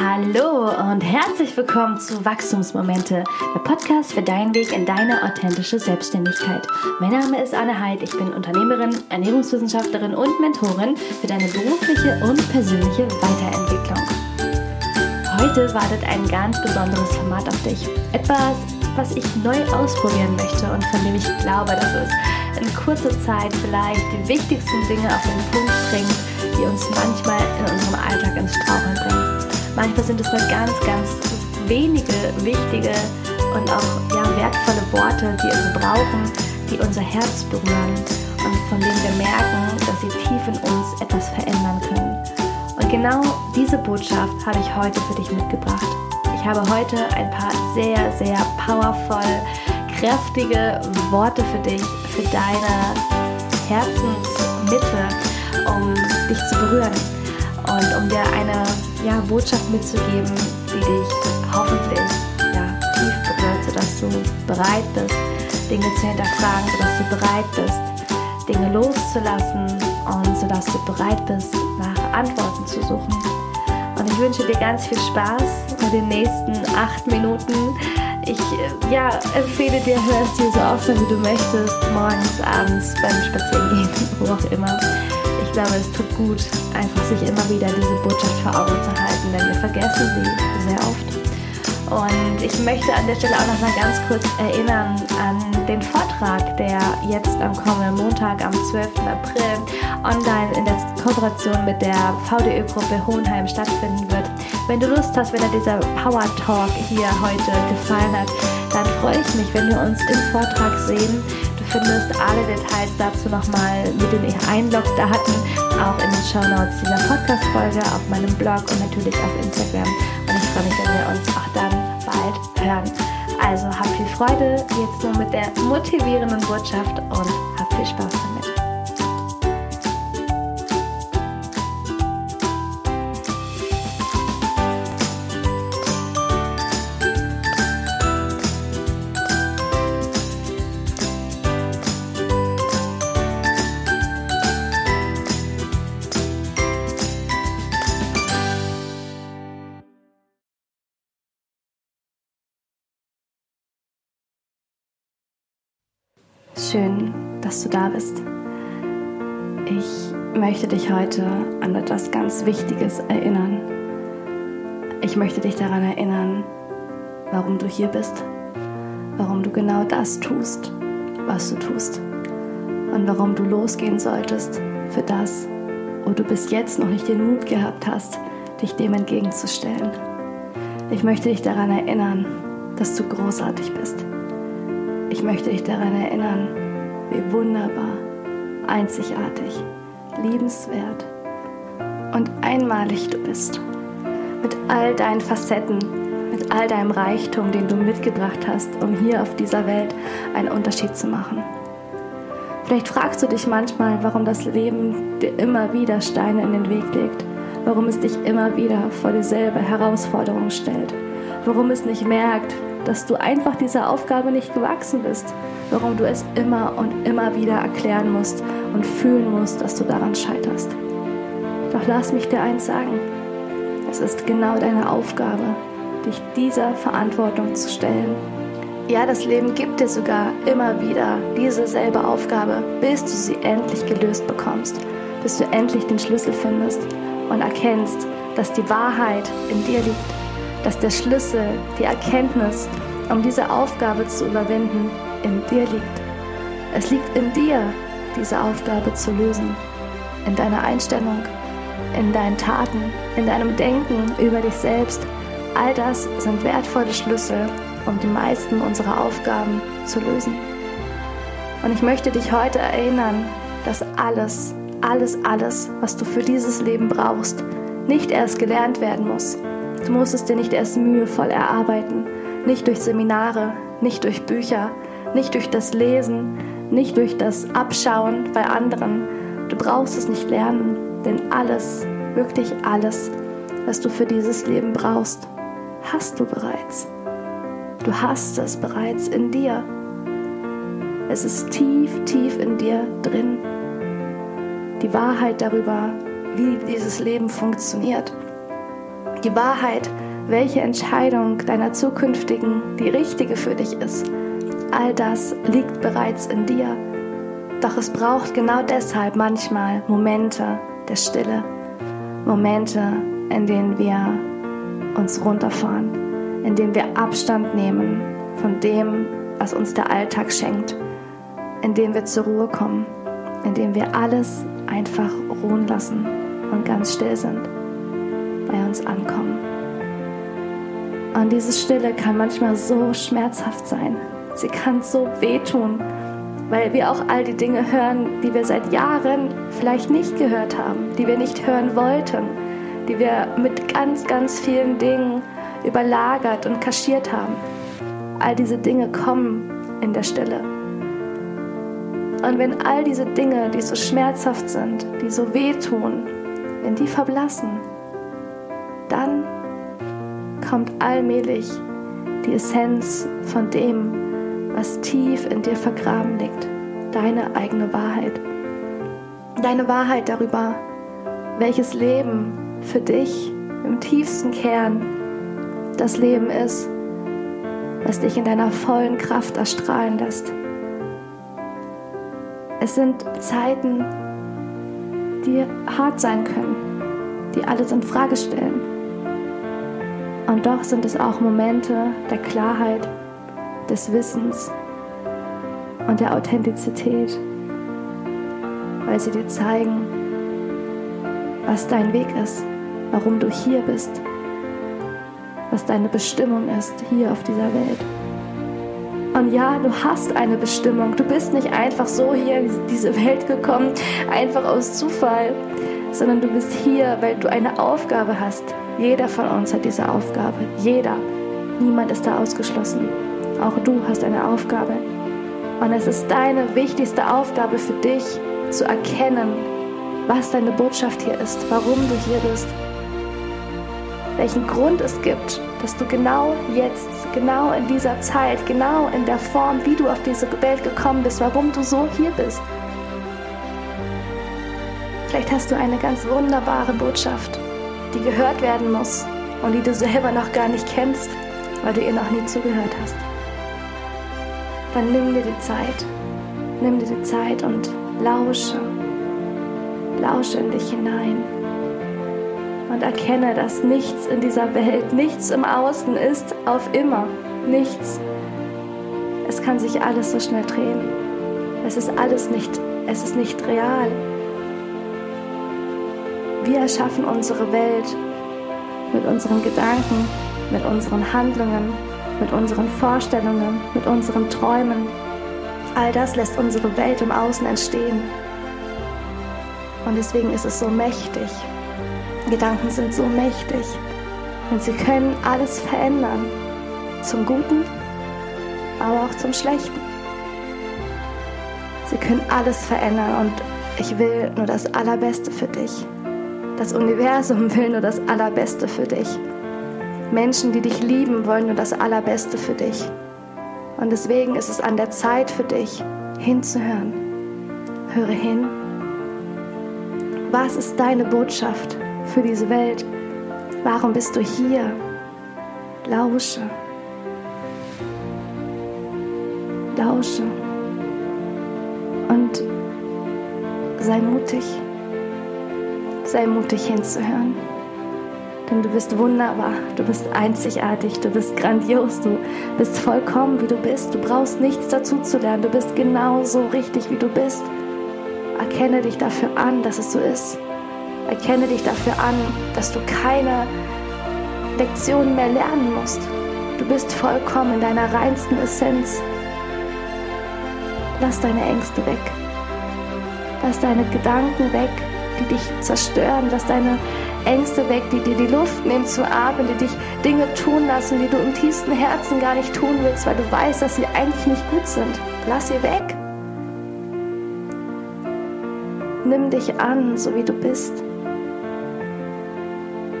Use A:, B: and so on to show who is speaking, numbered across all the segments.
A: Hallo und herzlich willkommen zu Wachstumsmomente, der Podcast für deinen Weg in deine authentische Selbstständigkeit. Mein Name ist Anne Heid, ich bin Unternehmerin, Ernährungswissenschaftlerin und Mentorin für deine berufliche und persönliche Weiterentwicklung. Heute wartet ein ganz besonderes Format auf dich. Etwas, was ich neu ausprobieren möchte und von dem ich glaube, dass es in kurzer Zeit vielleicht die wichtigsten Dinge auf den Punkt bringt, die uns manchmal in unserem Alltag ins Straucheln bringen. Manchmal sind es nur ganz, ganz wenige wichtige und auch ja, wertvolle Worte, die wir brauchen, die unser Herz berühren und von denen wir merken, dass sie tief in uns etwas verändern können. Und genau diese Botschaft habe ich heute für dich mitgebracht. Ich habe heute ein paar sehr, sehr powervoll, kräftige Worte für dich, für deine Herzensmitte, um dich zu berühren und um dir eine ja, Botschaft mitzugeben, die dich hoffentlich ja, tief berührt, sodass du bereit bist, Dinge zu hinterfragen, sodass du bereit bist, Dinge loszulassen und sodass du bereit bist, nach Antworten zu suchen. Und ich wünsche dir ganz viel Spaß mit den nächsten acht Minuten. Ich äh, ja, empfehle dir, hörst dir so oft wie du möchtest, morgens, abends, beim Spazierengehen, wo auch immer glaube, es tut gut, einfach sich immer wieder diese Botschaft vor Augen zu halten, denn wir vergessen sie sehr oft. Und ich möchte an der Stelle auch noch mal ganz kurz erinnern an den Vortrag, der jetzt am kommenden Montag, am 12. April, online in der Kooperation mit der VDÖ-Gruppe Hohenheim stattfinden wird. Wenn du Lust hast, wenn dir dieser Power Talk hier heute gefallen hat, dann freue ich mich, wenn wir uns im Vortrag sehen findest alle Details dazu nochmal mit den Einlog-Daten auch in den Show Notes dieser Podcast-Folge, auf meinem Blog und natürlich auf Instagram. Und ich freue mich, wenn wir uns auch dann bald hören. Also hab viel Freude jetzt nur mit der motivierenden Botschaft und hab viel Spaß damit. Schön, dass du da bist. Ich möchte dich heute an etwas ganz Wichtiges erinnern. Ich möchte dich daran erinnern, warum du hier bist, warum du genau das tust, was du tust und warum du losgehen solltest für das, wo du bis jetzt noch nicht den Mut gehabt hast, dich dem entgegenzustellen. Ich möchte dich daran erinnern, dass du großartig bist ich möchte dich daran erinnern, wie wunderbar, einzigartig, liebenswert und einmalig du bist. Mit all deinen Facetten, mit all deinem Reichtum, den du mitgebracht hast, um hier auf dieser Welt einen Unterschied zu machen. Vielleicht fragst du dich manchmal, warum das Leben dir immer wieder Steine in den Weg legt, warum es dich immer wieder vor dieselbe Herausforderung stellt, warum es nicht merkt, dass du einfach dieser Aufgabe nicht gewachsen bist, warum du es immer und immer wieder erklären musst und fühlen musst, dass du daran scheiterst. Doch lass mich dir eins sagen, es ist genau deine Aufgabe, dich dieser Verantwortung zu stellen. Ja, das Leben gibt dir sogar immer wieder diese selbe Aufgabe, bis du sie endlich gelöst bekommst, bis du endlich den Schlüssel findest und erkennst, dass die Wahrheit in dir liegt dass der Schlüssel, die Erkenntnis, um diese Aufgabe zu überwinden, in dir liegt. Es liegt in dir, diese Aufgabe zu lösen. In deiner Einstellung, in deinen Taten, in deinem Denken über dich selbst. All das sind wertvolle Schlüssel, um die meisten unserer Aufgaben zu lösen. Und ich möchte dich heute erinnern, dass alles, alles, alles, was du für dieses Leben brauchst, nicht erst gelernt werden muss, Du musst es dir nicht erst mühevoll erarbeiten, nicht durch Seminare, nicht durch Bücher, nicht durch das Lesen, nicht durch das Abschauen bei anderen. Du brauchst es nicht lernen, denn alles, wirklich alles, was du für dieses Leben brauchst, hast du bereits. Du hast es bereits in dir. Es ist tief, tief in dir drin. Die Wahrheit darüber, wie dieses Leben funktioniert Die Wahrheit, welche Entscheidung deiner zukünftigen die richtige für dich ist, all das liegt bereits in dir. Doch es braucht genau deshalb manchmal Momente der Stille, Momente, in denen wir uns runterfahren, in denen wir Abstand nehmen von dem, was uns der Alltag schenkt, in denen wir zur Ruhe kommen, in denen wir alles einfach ruhen lassen und ganz still sind, bei uns ankommen. Und diese Stille kann manchmal so schmerzhaft sein. Sie kann so wehtun, weil wir auch all die Dinge hören, die wir seit Jahren vielleicht nicht gehört haben, die wir nicht hören wollten, die wir mit ganz, ganz vielen Dingen überlagert und kaschiert haben. All diese Dinge kommen in der Stille. Und wenn all diese Dinge, die so schmerzhaft sind, die so wehtun, wenn die verblassen, kommt allmählich die Essenz von dem, was tief in dir vergraben liegt, deine eigene Wahrheit. Deine Wahrheit darüber, welches Leben für dich im tiefsten Kern das Leben ist, was dich in deiner vollen Kraft erstrahlen lässt. Es sind Zeiten, die hart sein können, die alles in Frage stellen. Und doch sind es auch Momente der Klarheit, des Wissens und der Authentizität, weil sie dir zeigen, was dein Weg ist, warum du hier bist, was deine Bestimmung ist hier auf dieser Welt. Und ja, du hast eine Bestimmung. Du bist nicht einfach so hier in diese Welt gekommen, einfach aus Zufall, sondern du bist hier, weil du eine Aufgabe hast. Jeder von uns hat diese Aufgabe. Jeder. Niemand ist da ausgeschlossen. Auch du hast eine Aufgabe. Und es ist deine wichtigste Aufgabe für dich, zu erkennen, was deine Botschaft hier ist, warum du hier bist, welchen Grund es gibt, dass du genau jetzt, genau in dieser Zeit, genau in der Form, wie du auf diese Welt gekommen bist, warum du so hier bist. Vielleicht hast du eine ganz wunderbare Botschaft, die gehört werden muss und die du selber noch gar nicht kennst, weil du ihr noch nie zugehört hast. Dann nimm dir die Zeit, nimm dir die Zeit und lausche, lausche in dich hinein und erkenne, dass nichts in dieser Welt, nichts im Außen ist auf immer, nichts. Es kann sich alles so schnell drehen. Es ist alles nicht, es ist nicht real. Wir erschaffen unsere Welt mit unseren Gedanken, mit unseren Handlungen, mit unseren Vorstellungen, mit unseren Träumen. All das lässt unsere Welt im Außen entstehen. Und deswegen ist es so mächtig. Gedanken sind so mächtig und sie können alles verändern. Zum Guten, aber auch zum Schlechten. Sie können alles verändern und ich will nur das Allerbeste für dich. Das Universum will nur das Allerbeste für dich. Menschen, die dich lieben, wollen nur das Allerbeste für dich. Und deswegen ist es an der Zeit für dich, hinzuhören. Höre hin. Was ist deine Botschaft für diese Welt? Warum bist du hier? Lausche. Lausche. Und sei mutig. Sei mutig hinzuhören. Denn du bist wunderbar, du bist einzigartig, du bist grandios, du bist vollkommen, wie du bist. Du brauchst nichts dazu zu lernen, du bist genauso richtig, wie du bist. Erkenne dich dafür an, dass es so ist. Erkenne dich dafür an, dass du keine Lektionen mehr lernen musst. Du bist vollkommen in deiner reinsten Essenz. Lass deine Ängste weg. Lass deine Gedanken weg, die dich zerstören. Lass deine Ängste weg, die dir die Luft nehmen zu atmen, die dich Dinge tun lassen, die du im tiefsten Herzen gar nicht tun willst, weil du weißt, dass sie eigentlich nicht gut sind. Lass sie weg. Nimm dich an, so wie du bist.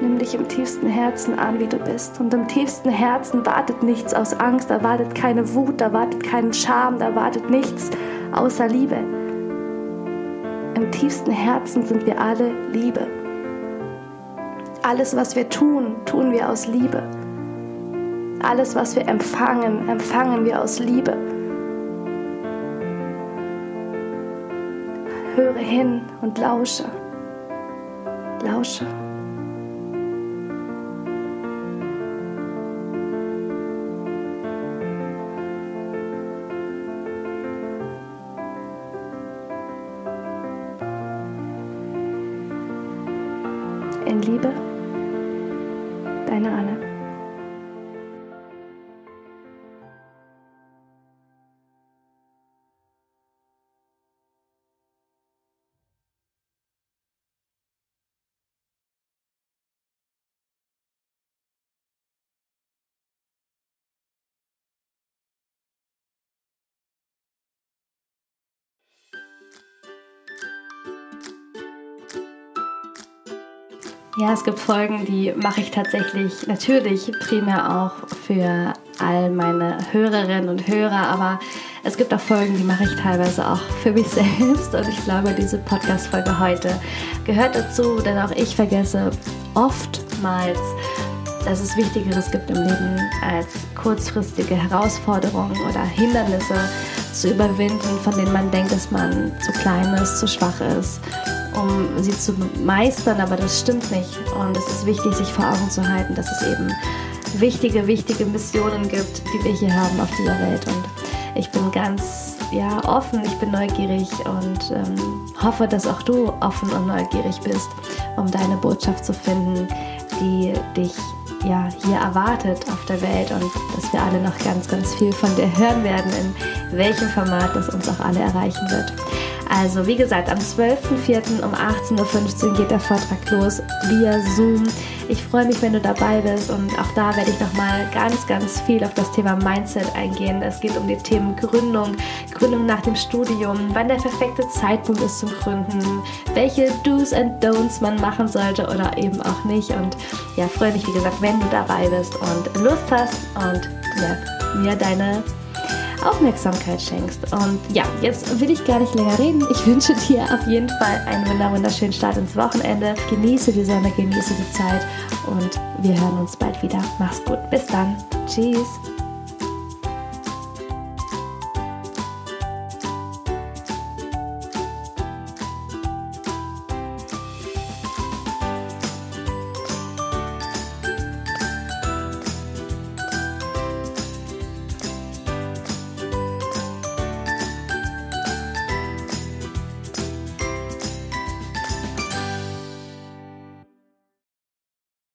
A: Nimm dich im tiefsten Herzen an, wie du bist. Und im tiefsten Herzen wartet nichts aus Angst, da wartet keine Wut, da wartet kein Scham, da wartet nichts außer Liebe. Im tiefsten Herzen sind wir alle Liebe alles, was wir tun, tun wir aus Liebe. Alles, was wir empfangen, empfangen wir aus Liebe. Höre hin und lausche. Lausche. Ja, es gibt Folgen, die mache ich tatsächlich natürlich primär auch für all meine Hörerinnen und Hörer, aber es gibt auch Folgen, die mache ich teilweise auch für mich selbst und ich glaube, diese Podcast-Folge heute gehört dazu, denn auch ich vergesse oftmals, dass es Wichtigeres gibt im Leben als kurzfristige Herausforderungen oder Hindernisse zu überwinden, von denen man denkt, dass man zu klein ist, zu schwach ist um sie zu meistern, aber das stimmt nicht. Und es ist wichtig, sich vor Augen zu halten, dass es eben wichtige, wichtige Missionen gibt, die wir hier haben auf dieser Welt. Und ich bin ganz ja, offen, ich bin neugierig und ähm, hoffe, dass auch du offen und neugierig bist, um deine Botschaft zu finden, die dich ja, hier erwartet auf der Welt und dass wir alle noch ganz, ganz viel von dir hören werden, in welchem Format das uns auch alle erreichen wird. Also wie gesagt, am 12.04. um 18.15 Uhr geht der Vortrag los via Zoom. Ich freue mich, wenn du dabei bist und auch da werde ich nochmal ganz, ganz viel auf das Thema Mindset eingehen. Es geht um die Themen Gründung, Gründung nach dem Studium, wann der perfekte Zeitpunkt ist zum Gründen, welche Do's and Don'ts man machen sollte oder eben auch nicht. Und ja, freue mich, wie gesagt, wenn du dabei bist und Lust hast und ja, mir deine Aufmerksamkeit schenkst. Und ja, jetzt will ich gar nicht länger reden. Ich wünsche dir auf jeden Fall einen wunderschönen Start ins Wochenende. Genieße die Sonne, genieße die Zeit und wir hören uns bald wieder. Mach's gut. Bis dann. Tschüss.